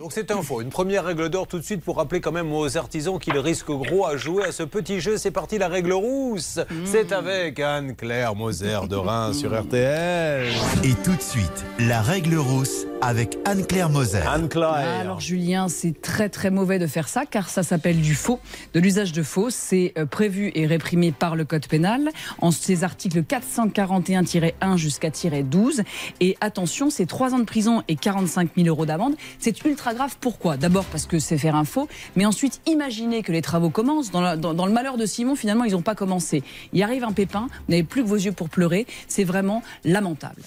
Donc c'est un faux. Une première règle d'or tout de suite pour rappeler quand même aux artisans qu'ils risquent gros à jouer à ce petit jeu. C'est parti, la règle rousse. C'est avec Anne-Claire Moser de Reims sur RTL. Et tout de suite, la règle rousse avec Anne-Claire Moser. Anne-Claire. Ah, alors Julien, c'est très très mauvais de faire ça car ça s'appelle du faux, de l'usage de faux. C'est euh, prévu et réprimé par le code pénal en ces articles 441-1 jusqu'à 12. Et attention, c'est 3 ans de prison et 45 000 euros d'amende. C'est ultra grave. Pourquoi? D'abord parce que c'est faire un faux, mais ensuite imaginez que les travaux commencent. Dans, la- dans- dans le malheur de Simon, finalement, ils n'ont pas commencé. Il arrive un pépin, vous n'avez plus que vos yeux pour pleurer. C'est vraiment lamentable.